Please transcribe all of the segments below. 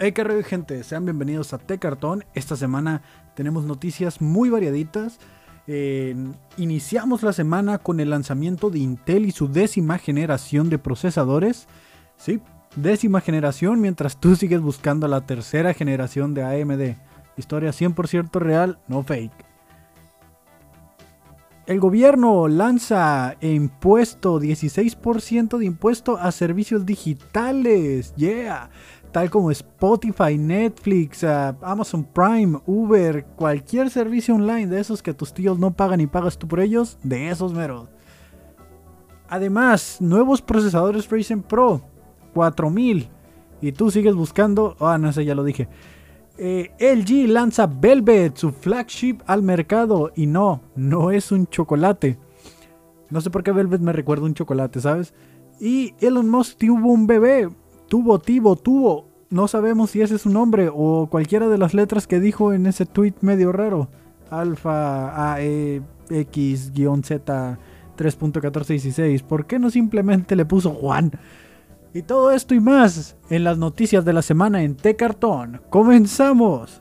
Hey, qué gente, sean bienvenidos a T-Cartón. Esta semana tenemos noticias muy variaditas. Iniciamos la semana con el lanzamiento de Intel y su décima generación de procesadores. Sí, décima generación, mientras tú sigues buscando la tercera generación de AMD. Historia 100% real, no fake. El gobierno lanza impuesto, 16% de impuesto a servicios digitales. Yeah tal como Spotify, Netflix, uh, Amazon Prime, Uber, cualquier servicio online de esos que tus tíos no pagan y pagas tú por ellos, de esos meros. Además, nuevos procesadores Ryzen Pro 4000 y tú sigues buscando, ah, no sé, ya lo dije. Eh, LG lanza Velvet, su flagship, al mercado y no, no es un chocolate. No sé por qué Velvet me recuerda un chocolate, ¿sabes? Y Elon Musk tuvo un bebé, Tuvo, Tivo, tuvo. No sabemos si ese es su nombre o cualquiera de las letras que dijo en ese tweet medio raro. Alfa AEX-Z 3.1416. ¿Por qué no simplemente le puso Juan? Y todo esto y más en las noticias de la semana en T-Cartón. ¡Comenzamos!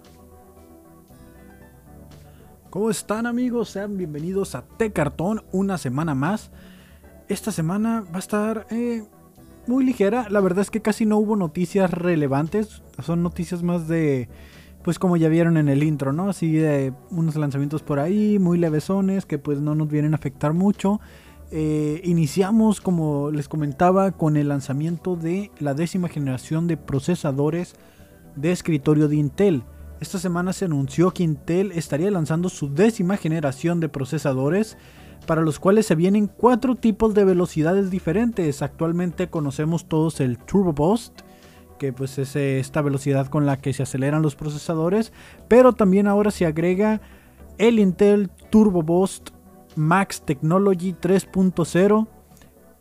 ¿Cómo están amigos? Sean bienvenidos a T-Cartón una semana más. Esta semana va a estar eh, muy ligera. La verdad es que casi no hubo noticias relevantes. Son noticias más de, pues como ya vieron en el intro, ¿no? Así de unos lanzamientos por ahí, muy levesones, que pues no nos vienen a afectar mucho. Eh, iniciamos, como les comentaba, con el lanzamiento de la décima generación de procesadores de escritorio de Intel. Esta semana se anunció que Intel estaría lanzando su décima generación de procesadores para los cuales se vienen cuatro tipos de velocidades diferentes. Actualmente conocemos todos el Turbo Boost, que pues es eh, esta velocidad con la que se aceleran los procesadores, pero también ahora se agrega el Intel Turbo Boost Max Technology 3.0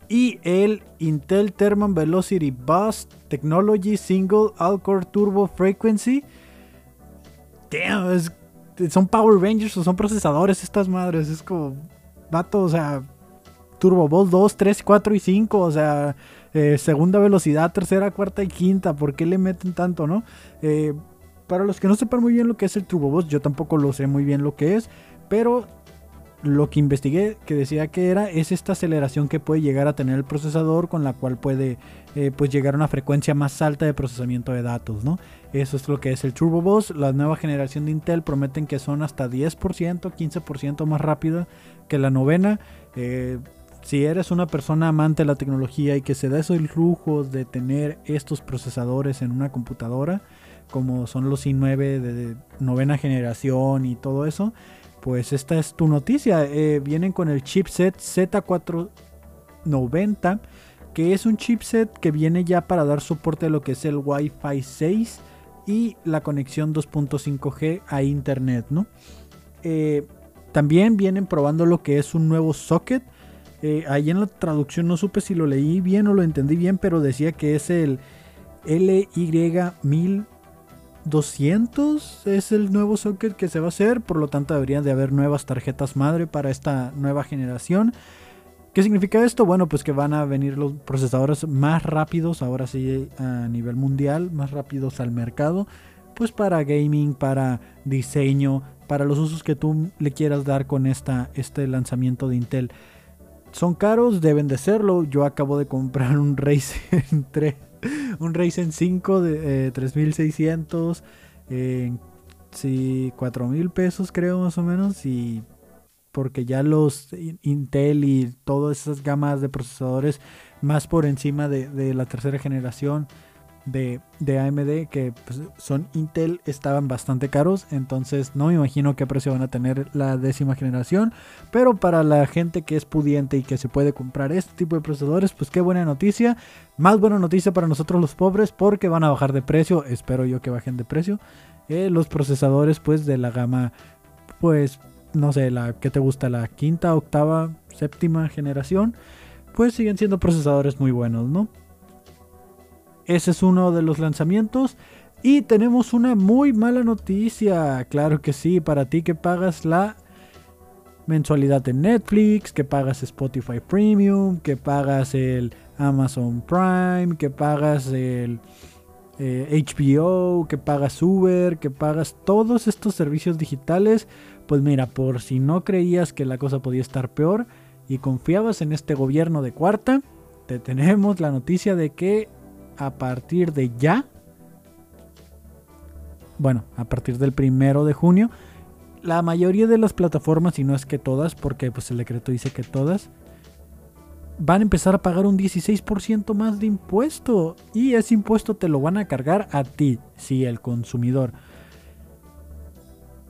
y el Intel Thermal Velocity Boost Technology Single All-Core Turbo Frequency. Damn, son Power Rangers o son procesadores estas madres, es como vato, o sea, Turbo Boost 2, 3, 4 y 5, o sea, eh, segunda velocidad, tercera, cuarta y quinta, ¿por qué le meten tanto, no? Eh, para los que no sepan muy bien lo que es el Turbo Boost, yo tampoco lo sé muy bien lo que es, pero lo que investigué que decía que era es esta aceleración que puede llegar a tener el procesador con la cual puede eh, pues llegar a una frecuencia más alta de procesamiento de datos, ¿no? Eso es lo que es el Turbo Boost. La nueva generación de Intel prometen que son hasta 10%, 15% más rápida que la novena. Eh, si eres una persona amante de la tecnología y que se da esos lujos de tener estos procesadores en una computadora, como son los i9 de novena generación y todo eso, pues esta es tu noticia. Eh, vienen con el chipset Z490, que es un chipset que viene ya para dar soporte a lo que es el Wi-Fi 6 y la conexión 2.5G a Internet, ¿no? Eh, también vienen probando lo que es un nuevo socket. Eh, ahí en la traducción no supe si lo leí bien o lo entendí bien, pero decía que es el LY1000 200 es el nuevo socket que se va a hacer, por lo tanto deberían de haber nuevas tarjetas madre para esta nueva generación. ¿Qué significa esto? Bueno, pues que van a venir los procesadores más rápidos, ahora sí a nivel mundial, más rápidos al mercado, pues para gaming, para diseño, para los usos que tú le quieras dar con esta, este lanzamiento de Intel. Son caros, deben de serlo. Yo acabo de comprar un Ryzen 3 un Ryzen 5 de 3600, eh, sí, 4000 pesos creo más o menos. Y porque ya los Intel y todas esas gamas de procesadores más por encima de la tercera generación de, AMD que pues, son Intel estaban bastante caros. Entonces no me imagino qué precio van a tener la décima generación. Pero para la gente que es pudiente y que se puede comprar este tipo de procesadores, pues qué buena noticia. Más buena noticia para nosotros los pobres porque van a bajar de precio. Espero yo que bajen de precio. Eh, los procesadores pues de la gama pues no sé, la que te gusta, la quinta, octava, séptima generación, pues siguen siendo procesadores muy buenos, ¿no? Ese es uno de los lanzamientos. Y tenemos una muy mala noticia. Claro que sí, para ti que pagas la mensualidad de Netflix, que pagas Spotify Premium, que pagas el Amazon Prime, que pagas el HBO, eh, que pagas Uber, que pagas todos estos servicios digitales, pues mira, por si no creías que la cosa podía estar peor y confiabas en este gobierno de cuarta, te tenemos la noticia de que a partir de ya, bueno, a partir del primero de junio, la mayoría de las plataformas, y no es que todas, porque pues el decreto dice que todas, van a empezar a pagar un 16% más de impuesto. Y ese impuesto te lo van a cargar a ti, sí, el consumidor.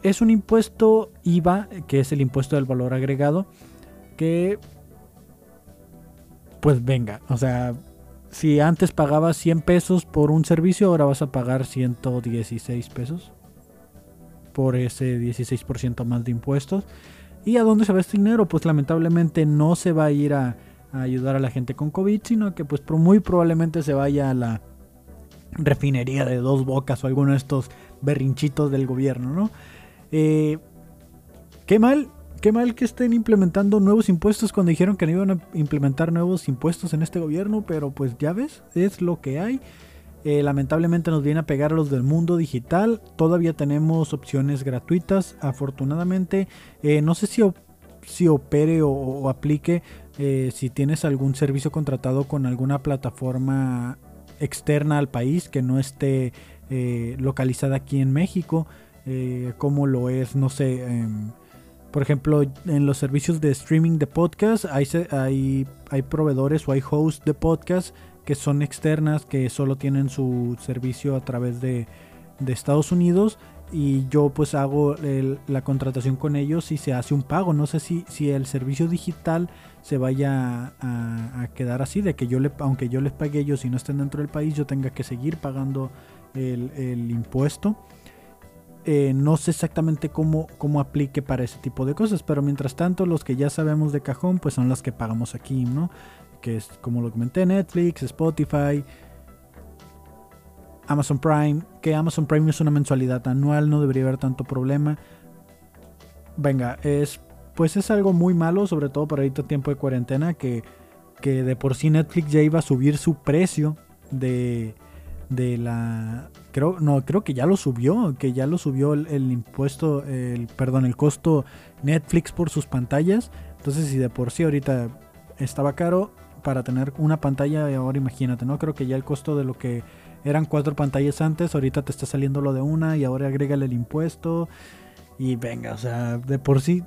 Es un impuesto IVA, que es el impuesto del valor agregado, que... Pues venga, o sea, si antes pagabas 100 pesos por un servicio, ahora vas a pagar 116 pesos por ese 16% más de impuestos. ¿Y a dónde se va este dinero? Pues lamentablemente no se va a ir a, ayudar a la gente con COVID, sino que pues muy probablemente se vaya a la refinería de dos bocas o alguno de estos berrinchitos del gobierno, ¿no? Eh, qué mal, qué mal que estén implementando nuevos impuestos cuando dijeron que no iban a implementar nuevos impuestos en este gobierno, pero pues ya ves, es lo que hay. Eh, lamentablemente nos viene a pegar a los del mundo digital. Todavía tenemos opciones gratuitas. Afortunadamente, eh, no sé si, si opere o, aplique eh, si tienes algún servicio contratado con alguna plataforma externa al país que no esté localizada aquí en México. como lo es, no sé. Por ejemplo, en los servicios de streaming de podcast hay, hay, hay proveedores o hay hosts de podcast que son externas, que solo tienen su servicio a través de, Estados Unidos y yo pues hago la contratación con ellos y se hace un pago. No sé si, si el servicio digital se vaya a, quedar así, de que yo le, aunque yo les pague ellos y no estén dentro del país, yo tenga que seguir pagando el, impuesto. Eh, no sé exactamente cómo, cómo aplique para ese tipo de cosas, pero mientras tanto los que ya sabemos de cajón pues son los que pagamos aquí, ¿no? que es como lo comenté, Netflix, Spotify, Amazon Prime, que Amazon Prime es una mensualidad anual, no debería haber tanto problema. Venga, es pues es algo muy malo, sobre todo para ahorita tiempo de cuarentena, que, que de por sí Netflix ya iba a subir su precio de, de la creo no creo que ya lo subió que ya lo subió el, impuesto el perdón el costo Netflix por sus pantallas entonces si de por sí ahorita estaba caro para tener una pantalla, ahora imagínate, ¿no? Creo que ya el costo de lo que eran cuatro pantallas antes, ahorita te está saliendo lo de una y ahora agrégale el impuesto. Y venga, o sea, de por sí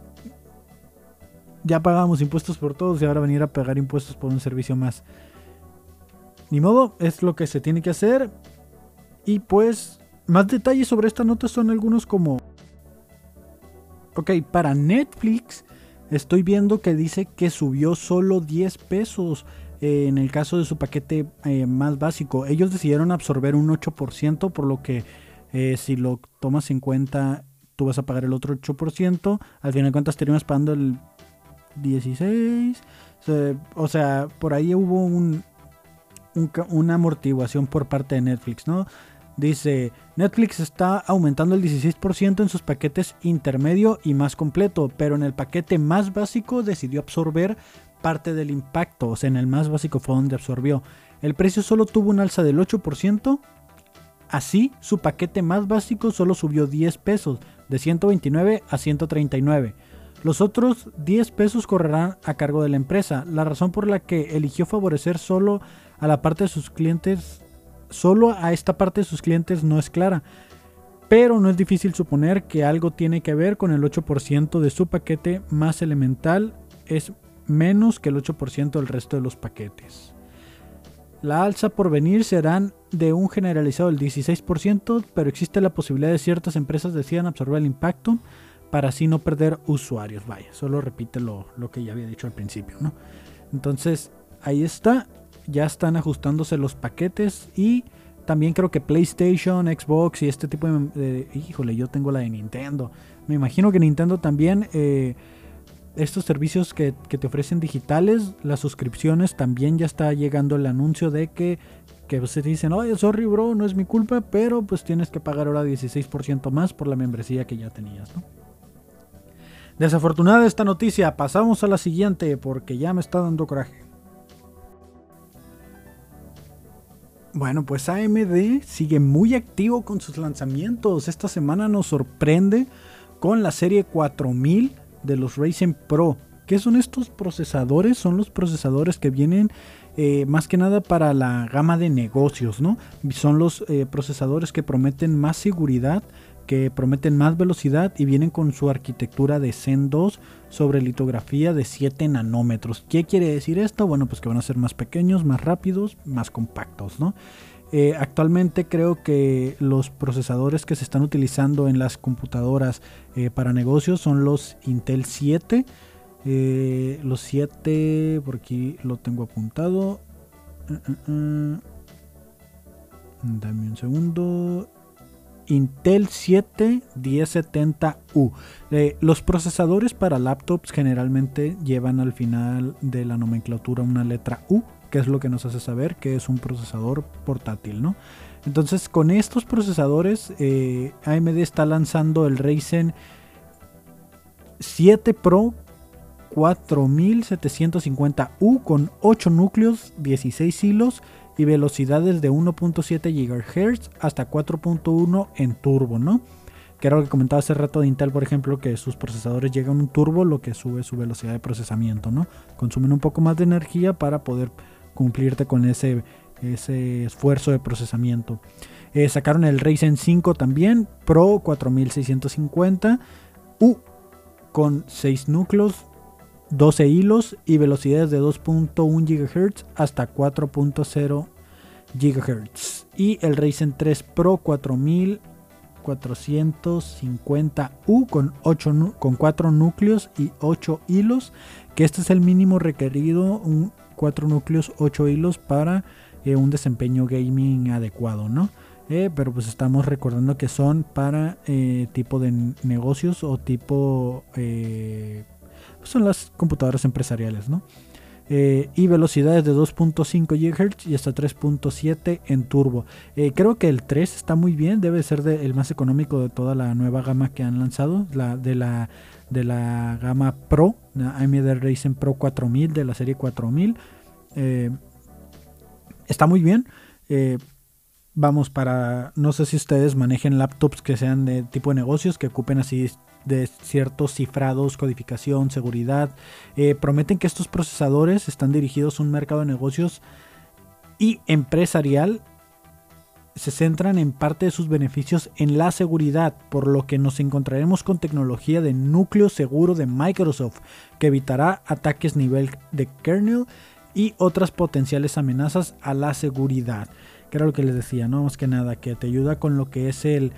ya pagamos impuestos por todos y ahora venir a pagar impuestos por un servicio más. Ni modo, es lo que se tiene que hacer. Y pues, más detalles sobre esta nota son algunos como... Ok, para Netflix Estoy viendo que dice que subió solo 10 pesos eh, en el caso de su paquete eh, más básico. Ellos decidieron absorber un 8%, por lo que eh, si lo tomas en cuenta, tú vas a pagar el otro 8%. Al final de cuentas, terminas pagando el 16. O sea, por ahí hubo un, una amortiguación por parte de Netflix, ¿no? Dice, Netflix está aumentando el 16% en sus paquetes intermedio y más completo, pero en el paquete más básico decidió absorber parte del impacto, o sea, en el más básico fue donde absorbió. El precio solo tuvo un alza del 8%, así su paquete más básico solo subió 10 pesos, de 129 a 139. Los otros 10 pesos correrán a cargo de la empresa. La razón por la que eligió favorecer solo a la parte de sus clientes solo a esta parte de sus clientes no es clara, pero no es difícil suponer que algo tiene que ver con el 8% de su paquete más elemental, es menos que el 8% del resto de los paquetes. La alza por venir serán de un generalizado del 16%, pero existe la posibilidad de ciertas empresas decidan absorber el impacto para así no perder usuarios. Vaya, solo repite lo, lo que ya había dicho al principio, ¿no? Entonces, ahí está ya están ajustándose los paquetes y también creo que PlayStation, Xbox y este tipo de... híjole, yo tengo la de Nintendo. Me imagino que Nintendo también... Eh, estos servicios que, te ofrecen digitales, las suscripciones, también ya está llegando el anuncio de que, que se dicen, oye, sorry bro, no es mi culpa, pero pues tienes que pagar ahora 16% más por la membresía que ya tenías, ¿no? Desafortunada esta noticia, pasamos a la siguiente porque ya me está dando coraje. Bueno, pues AMD sigue muy activo con sus lanzamientos. Esta semana nos sorprende con la serie 4000 de los Ryzen Pro. ¿Qué son estos procesadores? Son los procesadores que vienen eh, más que nada para la gama de negocios, ¿no? Son los eh, procesadores que prometen más seguridad, que prometen más velocidad y vienen con su arquitectura de Zen 2 sobre litografía de 7 nanómetros. ¿Qué quiere decir esto? Bueno, pues que van a ser más pequeños, más rápidos, más compactos, ¿no? Eh, actualmente creo que los procesadores que se están utilizando en las computadoras eh, para negocios son los Intel 7. Eh, los 7, por aquí lo tengo apuntado. Mm, mm, mm. Dame un segundo. Intel 7 1070U. Eh, los procesadores para laptops generalmente llevan al final de la nomenclatura una letra U, que es lo que nos hace saber que es un procesador portátil, ¿no? Entonces con estos procesadores eh, AMD está lanzando el Ryzen 7 Pro 4750U con 8 núcleos, 16 hilos y velocidades de 1.7 GHz hasta 4.1 en turbo, ¿no? Que era lo que comentaba hace rato de Intel, por ejemplo, que sus procesadores llegan a un turbo, lo que sube su velocidad de procesamiento, ¿no? Consumen un poco más de energía para poder cumplirte con ese, ese esfuerzo de procesamiento. Eh, sacaron el Ryzen 5 también, Pro 4650, U con 6 núcleos, 12 hilos y velocidades de 2.1 GHz hasta 4.0 GHz. Y el Ryzen 3 Pro 4450U con, 8, con 4 núcleos y 8 hilos, que este es el mínimo requerido, un 4 núcleos, 8 hilos para eh, un desempeño gaming adecuado, ¿no? Eh, pero pues estamos recordando que son para eh, tipo de negocios o tipo son las computadoras empresariales, ¿no? Eh, y velocidades de 2.5 GHz y hasta 3.7 en turbo. Eh, creo que el 3 está muy bien, debe ser el más económico de toda la nueva gama que han lanzado, la, de, la, de la gama Pro, la AMD Ryzen Pro 4000 de la serie 4000. Eh, está muy bien. vamos para, no sé si ustedes manejen laptops que sean de tipo de negocios, que ocupen así de ciertos cifrados, codificación, seguridad. Eh, prometen que estos procesadores están dirigidos a un mercado de negocios y empresarial. Se centran en parte de sus beneficios en la seguridad, por lo que nos encontraremos con tecnología de núcleo seguro de Microsoft, que evitará ataques nivel de kernel y otras potenciales amenazas a la seguridad. Que era lo que les decía, no más que nada, que te ayuda con lo que es el,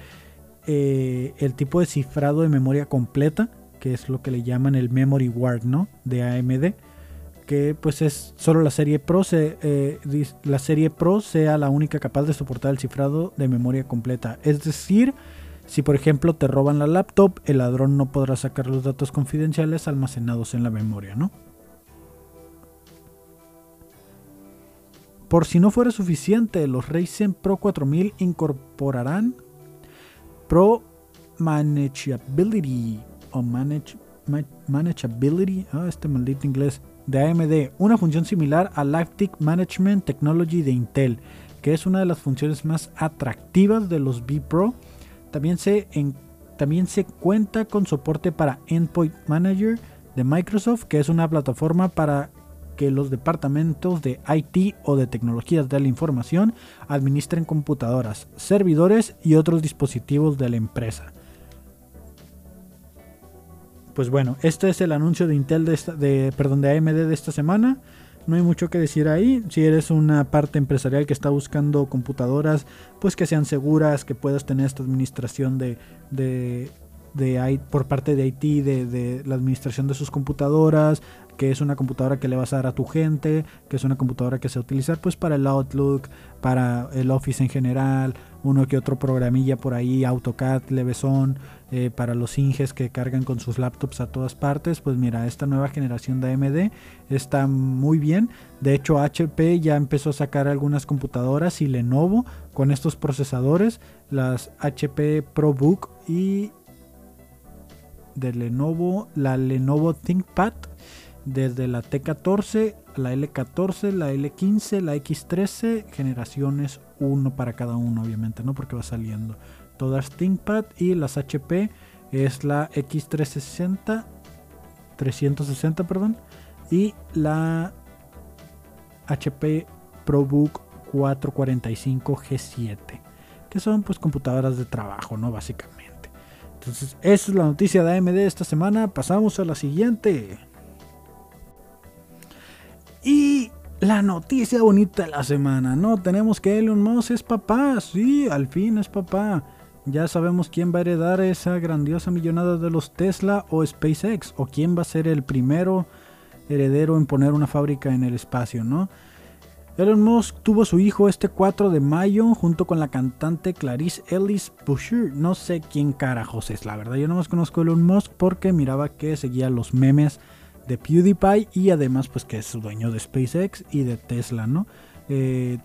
eh, el tipo de cifrado de memoria completa, que es lo que le llaman el Memory Ward, ¿no? De AMD. Que pues es solo la serie Pro, eh, la serie Pro sea la única capaz de soportar el cifrado de memoria completa. Es decir, si por ejemplo te roban la laptop, el ladrón no podrá sacar los datos confidenciales almacenados en la memoria, ¿no? Por si no fuera suficiente, los Ryzen Pro 4000 incorporarán Pro Manageability o manage, Manageability, ah, este maldito inglés, de AMD, una función similar a Lactic Management Technology de Intel, que es una de las funciones más atractivas de los B Pro. También se, también se cuenta con soporte para Endpoint Manager de Microsoft, que es una plataforma para que los departamentos de IT o de tecnologías de la información administren computadoras, servidores y otros dispositivos de la empresa. Pues bueno, este es el anuncio de Intel de, perdón, de AMD de esta semana. No hay mucho que decir ahí. Si eres una parte empresarial que está buscando computadoras, pues que sean seguras, que puedas tener esta administración de, de, por parte de IT, de, de, la administración de sus computadoras, que es una computadora que le vas a dar a tu gente, que es una computadora que se va a utilizar pues para el Outlook, para el Office en general, uno que otro programilla por ahí, AutoCAD, Leveson, eh, para los Inges que cargan con sus laptops a todas partes, pues mira, esta nueva generación de AMD está muy bien. De hecho, HP ya empezó a sacar algunas computadoras y Lenovo con estos procesadores, las HP ProBook y de Lenovo, la Lenovo ThinkPad desde la T14 la L14, la L15, la X13, generaciones 1 para cada uno, obviamente, ¿no? Porque va saliendo. Todas ThinkPad y las HP es la X360, 360, perdón, y la HP ProBook 445 G7, que son pues computadoras de trabajo, ¿no? Básicamente. Entonces, esa es la noticia de AMD esta semana. Pasamos a la siguiente. Y la noticia bonita de la semana, ¿no? Tenemos que Elon Musk es papá, sí, al fin es papá. Ya sabemos quién va a heredar esa grandiosa millonada de los Tesla o SpaceX, o quién va a ser el primero heredero en poner una fábrica en el espacio, ¿no? Elon Musk tuvo su hijo este 4 de mayo junto con la cantante Clarice Ellis Boucher. No sé quién carajos es, la verdad. Yo no más conozco a Elon Musk porque miraba que seguía los memes de PewDiePie y además pues que es dueño de SpaceX y de Tesla, ¿no? Eh,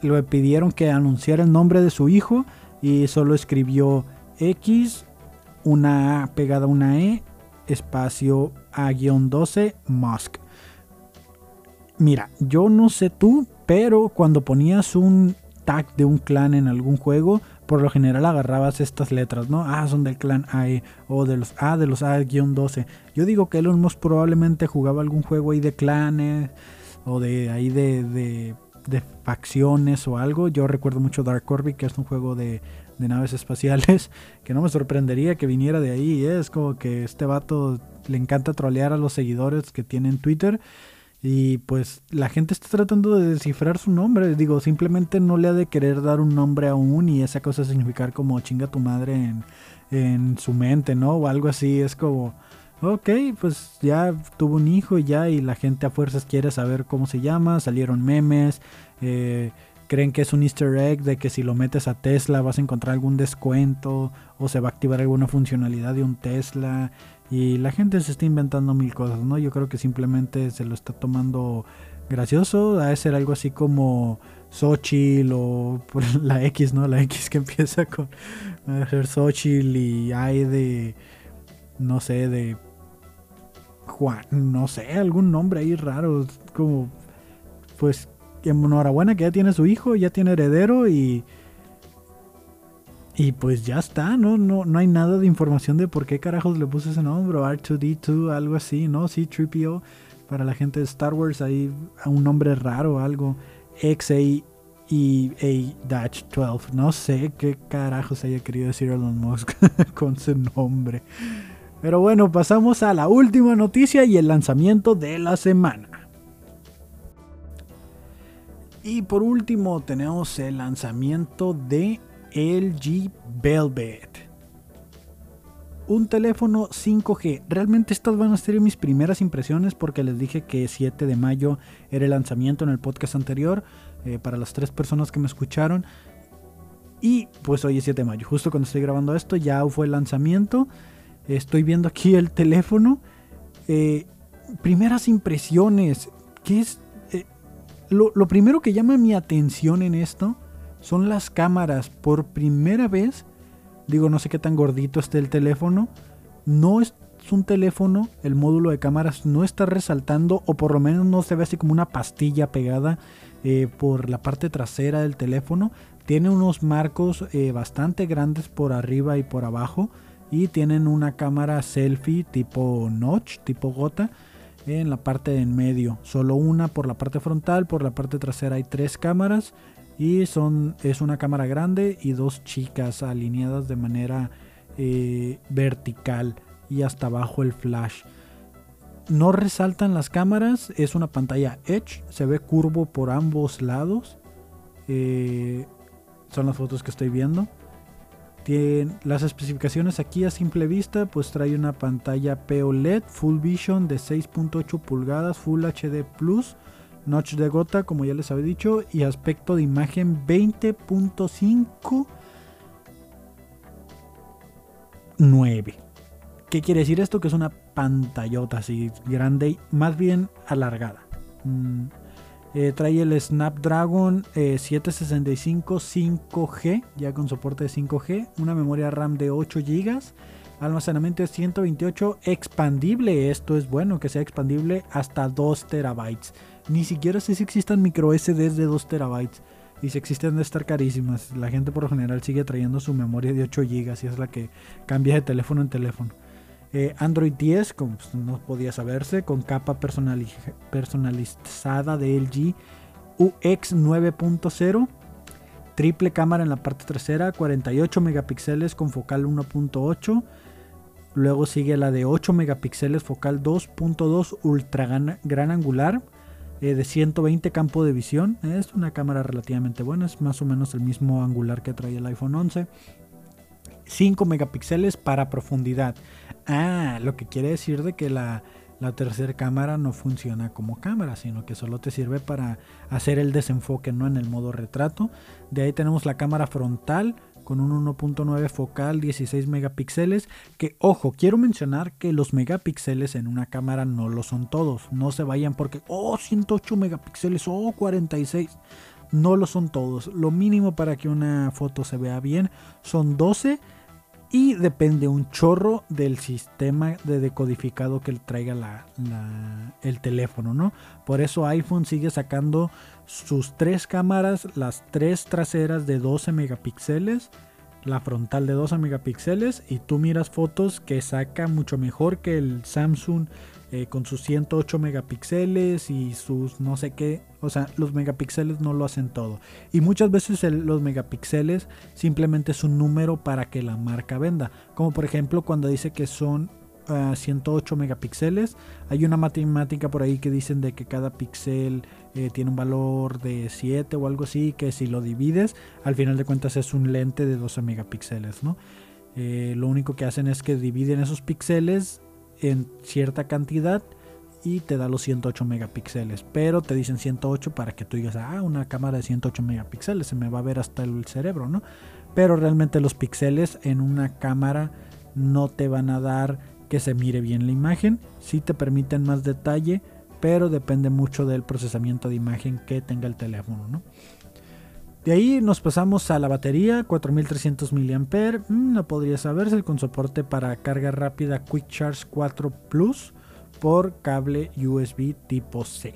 le pidieron que anunciara el nombre de su hijo y solo escribió X, una A pegada a una E, espacio A-12, Musk. Mira, yo no sé tú, pero cuando ponías un tag de un clan en algún juego, por lo general agarrabas estas letras, ¿no? Ah, son del clan AE o de los A de los A-12. Yo digo que Elon Musk probablemente jugaba algún juego ahí de clanes o de ahí de, de, facciones o algo. Yo recuerdo mucho Dark Orbit, que es un juego de, de naves espaciales, que no me sorprendería que viniera de ahí. Es como que este vato le encanta trolear a los seguidores que tiene en Twitter. Y pues la gente está tratando de descifrar su nombre. Digo, simplemente no le ha de querer dar un nombre aún y esa cosa significar como chinga tu madre en, en su mente, ¿no? O algo así. Es como, ok, pues ya tuvo un hijo ya y la gente a fuerzas quiere saber cómo se llama. Salieron memes. Eh, creen que es un easter egg de que si lo metes a Tesla vas a encontrar algún descuento o se va a activar alguna funcionalidad de un Tesla y la gente se está inventando mil cosas, ¿no? Yo creo que simplemente se lo está tomando gracioso. A ser algo así como Xochitl o la X, ¿no? La X que empieza con ser Xochitl y hay de, no sé, de Juan, no sé, algún nombre ahí raro. Como, pues, enhorabuena que ya tiene su hijo, ya tiene heredero y y pues ya está, ¿no? No, no hay nada de información de por qué carajos le puse ese nombre, R2D2, algo así, ¿no? Sí, Tripio, para la gente de Star Wars, ahí un nombre raro, algo. XA y A-12, no sé qué carajos haya querido decir Elon Musk con su nombre. Pero bueno, pasamos a la última noticia y el lanzamiento de la semana. Y por último tenemos el lanzamiento de LG Velvet. Un teléfono 5G. Realmente estas van a ser mis primeras impresiones porque les dije que 7 de mayo era el lanzamiento en el podcast anterior eh, para las tres personas que me escucharon. Y pues hoy es 7 de mayo. Justo cuando estoy grabando esto ya fue el lanzamiento. Estoy viendo aquí el teléfono. Eh, primeras impresiones. ¿Qué es? Eh, lo, lo primero que llama mi atención en esto son las cámaras. Por primera vez, digo, no sé qué tan gordito esté el teléfono, no es un teléfono, el módulo de cámaras no está resaltando o por lo menos no se ve así como una pastilla pegada eh, por la parte trasera del teléfono. Tiene unos marcos eh, bastante grandes por arriba y por abajo y tienen una cámara selfie tipo notch, tipo gota en la parte de en medio. Solo una por la parte frontal, por la parte trasera hay tres cámaras y son, es una cámara grande y dos chicas alineadas de manera eh, vertical y hasta abajo el flash. No resaltan las cámaras, es una pantalla Edge, se ve curvo por ambos lados. Eh, son las fotos que estoy viendo. Las especificaciones aquí a simple vista, pues trae una pantalla POLED Full Vision de 6.8 pulgadas Full HD Plus notch de gota, como ya les había dicho, y aspecto de imagen 20.5 9. ¿Qué quiere decir esto? Que es una pantallota así grande más bien alargada. Mm, eh, trae el Snapdragon 765 eh, 5G, ya con soporte de 5G, una memoria RAM de 8 GB Almacenamiento de 128 expandible. Esto es bueno que sea expandible hasta 2 terabytes. Ni siquiera sé si existan micro SDs de 2 terabytes. Y si existen de estar carísimas. La gente por lo general sigue trayendo su memoria de 8 GB y es la que cambia de teléfono en teléfono. Eh, Android 10, como pues, no podía saberse, con capa personalizada de LG UX 9.0. Triple cámara en la parte trasera, 48 megapíxeles con focal 1.8. Luego sigue la de 8 megapíxeles, focal 2.2 ultra gran, angular eh, de 120 campo de visión. Es una cámara relativamente buena, es más o menos el mismo angular que trae el iPhone 11. 5 megapíxeles para profundidad. Ah, lo que quiere decir de que la, la tercera cámara no funciona como cámara, sino que solo te sirve para hacer el desenfoque, no en el modo retrato. De ahí tenemos la cámara frontal con un 1.9 focal 16 megapíxeles que ojo quiero mencionar que los megapíxeles en una cámara no lo son todos no se vayan porque oh 108 megapíxeles oh 46 no lo son todos lo mínimo para que una foto se vea bien son 12 y depende un chorro del sistema de decodificado que traiga la, el teléfono, ¿no? Por eso iPhone sigue sacando sus tres cámaras, las tres traseras de 12 megapíxeles, la frontal de 12 megapíxeles y tú miras fotos que saca mucho mejor que el Samsung eh, con sus 108 megapíxeles y sus no sé qué. O sea, los megapíxeles no lo hacen todo. Y muchas veces los megapíxeles simplemente es un número para que la marca venda. Como por ejemplo cuando dice que son 108 ah, megapíxeles. Hay una matemática por ahí que dicen de que cada píxel eh, tiene un valor de 7 o algo así. Que si lo divides, al final de cuentas es un lente de 12 megapíxeles. ¿no? Eh, lo único que hacen es que dividen esos píxeles en cierta cantidad y te da los 108 megapíxeles. Pero te dicen 108 para que tú digas, ah, una cámara de 108 megapíxeles, se me va a ver hasta el cerebro, ¿no? Pero realmente los píxeles en una cámara no te van a dar que se mire bien la imagen. Sí te permiten más detalle, pero depende mucho del procesamiento de imagen que tenga el teléfono, ¿no? De ahí nos pasamos a la batería, 4300 mAh, mm, no podría saberse, con soporte para carga rápida Quick Charge 4 Plus por cable USB tipo C.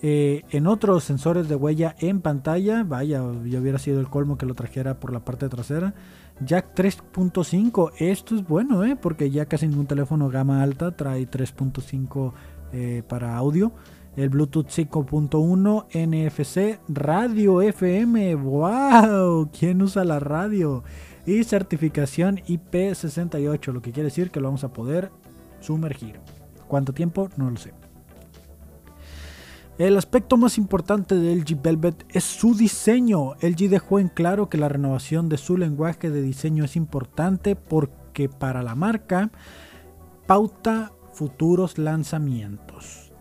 Eh, en otros sensores de huella en pantalla, vaya, ya hubiera sido el colmo que lo trajera por la parte trasera. Jack 3.5, esto es bueno, ¿eh? porque ya casi ningún teléfono gama alta trae 3.5 eh, para audio el Bluetooth 5.1 NFC, radio FM, wow, ¿quién usa la radio? Y certificación IP68, lo que quiere decir que lo vamos a poder sumergir. ¿Cuánto tiempo? No lo sé. El aspecto más importante de LG Velvet es su diseño. LG dejó en claro que la renovación de su lenguaje de diseño es importante porque para la marca pauta futuros lanzamientos.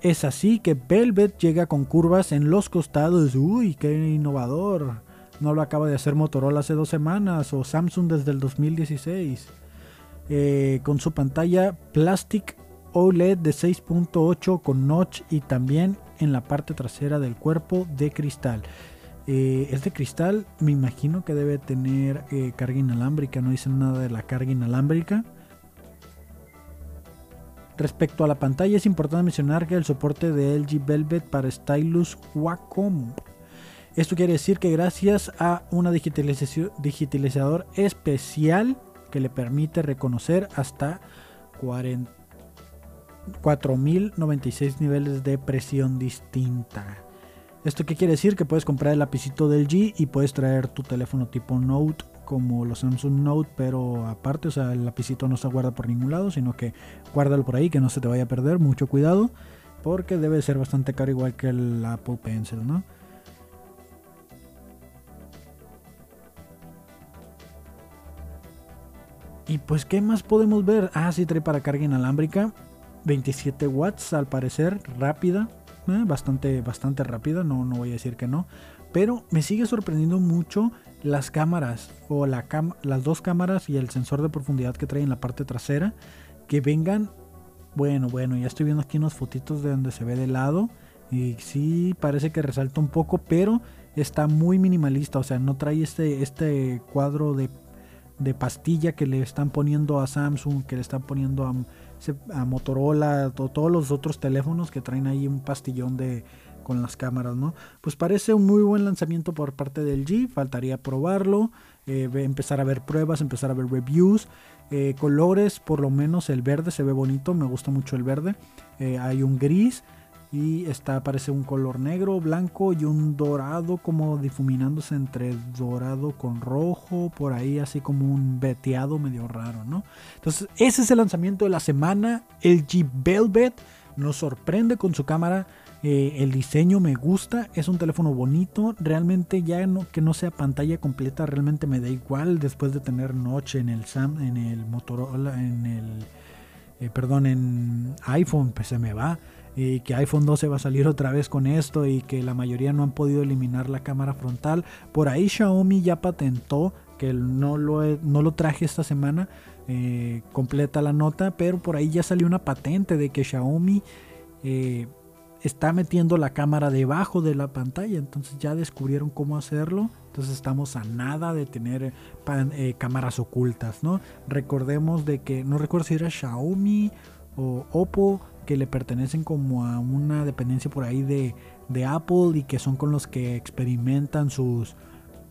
Es así que Velvet llega con curvas en los costados. Uy, qué innovador. No lo acaba de hacer Motorola hace dos semanas o Samsung desde el 2016. Eh, con su pantalla Plastic OLED de 6.8 con notch y también en la parte trasera del cuerpo de cristal. Eh, es de cristal, me imagino que debe tener eh, carga inalámbrica, no dicen nada de la carga inalámbrica. Respecto a la pantalla es importante mencionar que el soporte de LG Velvet para Stylus Wacom. Esto quiere decir que gracias a una digitalizador especial que le permite reconocer hasta 4096 niveles de presión distinta. ¿Esto qué quiere decir? Que puedes comprar el lapicito del G y puedes traer tu teléfono tipo Note como los Samsung Note, pero aparte, o sea, el lapicito no se guarda por ningún lado, sino que guárdalo por ahí, que no se te vaya a perder, mucho cuidado, porque debe ser bastante caro igual que el Apple Pencil, ¿no? Y pues, ¿qué más podemos ver? Ah, sí, trae para carga inalámbrica. 27 watts al parecer, rápida. Eh, bastante, bastante rápida, no, no voy a decir que no. Pero me sigue sorprendiendo mucho las cámaras o la las dos cámaras y el sensor de profundidad que trae en la parte trasera que vengan bueno bueno ya estoy viendo aquí unas fotitos de donde se ve de lado y sí parece que resalta un poco pero está muy minimalista o sea no trae este este cuadro de de pastilla que le están poniendo a Samsung, que le están poniendo a, a Motorola, todos los otros teléfonos que traen ahí un pastillón de con las cámaras, ¿no? Pues parece un muy buen lanzamiento por parte del G, faltaría probarlo, eh, empezar a ver pruebas, empezar a ver reviews, eh, colores, por lo menos el verde se ve bonito, me gusta mucho el verde, eh, hay un gris, y está parece un color negro, blanco y un dorado como difuminándose entre dorado con rojo, por ahí así como un veteado medio raro, ¿no? Entonces, ese es el lanzamiento de la semana, el G Velvet nos sorprende con su cámara, eh, el diseño me gusta, es un teléfono bonito, realmente ya que no sea pantalla completa, realmente me da igual después de tener noche en el Sam, en el Motorola, en el, eh, perdón, en iPhone, pues se me va y que iPhone 12 va a salir otra vez con esto y que la mayoría no han podido eliminar la cámara frontal. Por ahí Xiaomi ya patentó, que no lo, no lo traje esta semana, eh, completa la nota, pero por ahí ya salió una patente de que Xiaomi eh, está metiendo la cámara debajo de la pantalla, entonces ya descubrieron cómo hacerlo. Entonces estamos a nada de tener eh, cámaras ocultas, ¿no? Recordemos de que, no recuerdo si era Xiaomi o Oppo, que le pertenecen como a una dependencia por ahí de, Apple y que son con los que experimentan sus,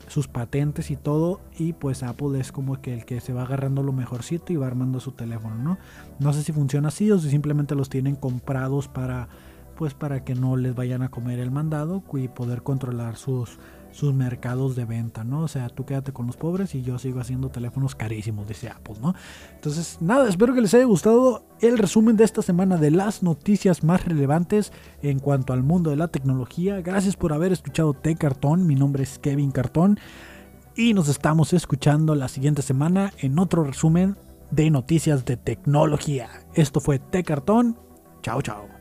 sus patentes y todo y pues Apple es como que el que se va agarrando lo mejorcito y va armando su teléfono, ¿no? No sé si funciona así o si simplemente los tienen comprados para pues para que no les vayan a comer el mandado y poder controlar sus sus mercados de venta, ¿no? O sea, tú quédate con los pobres y yo sigo haciendo teléfonos carísimos, dice Apple, ¿no? Entonces, nada, espero que les haya gustado el resumen de esta semana de las noticias más relevantes en cuanto al mundo de la tecnología. Gracias por haber escuchado T Cartón, mi nombre es Kevin Cartón y nos estamos escuchando la siguiente semana en otro resumen de noticias de tecnología. Esto fue T Cartón. Chao, chao.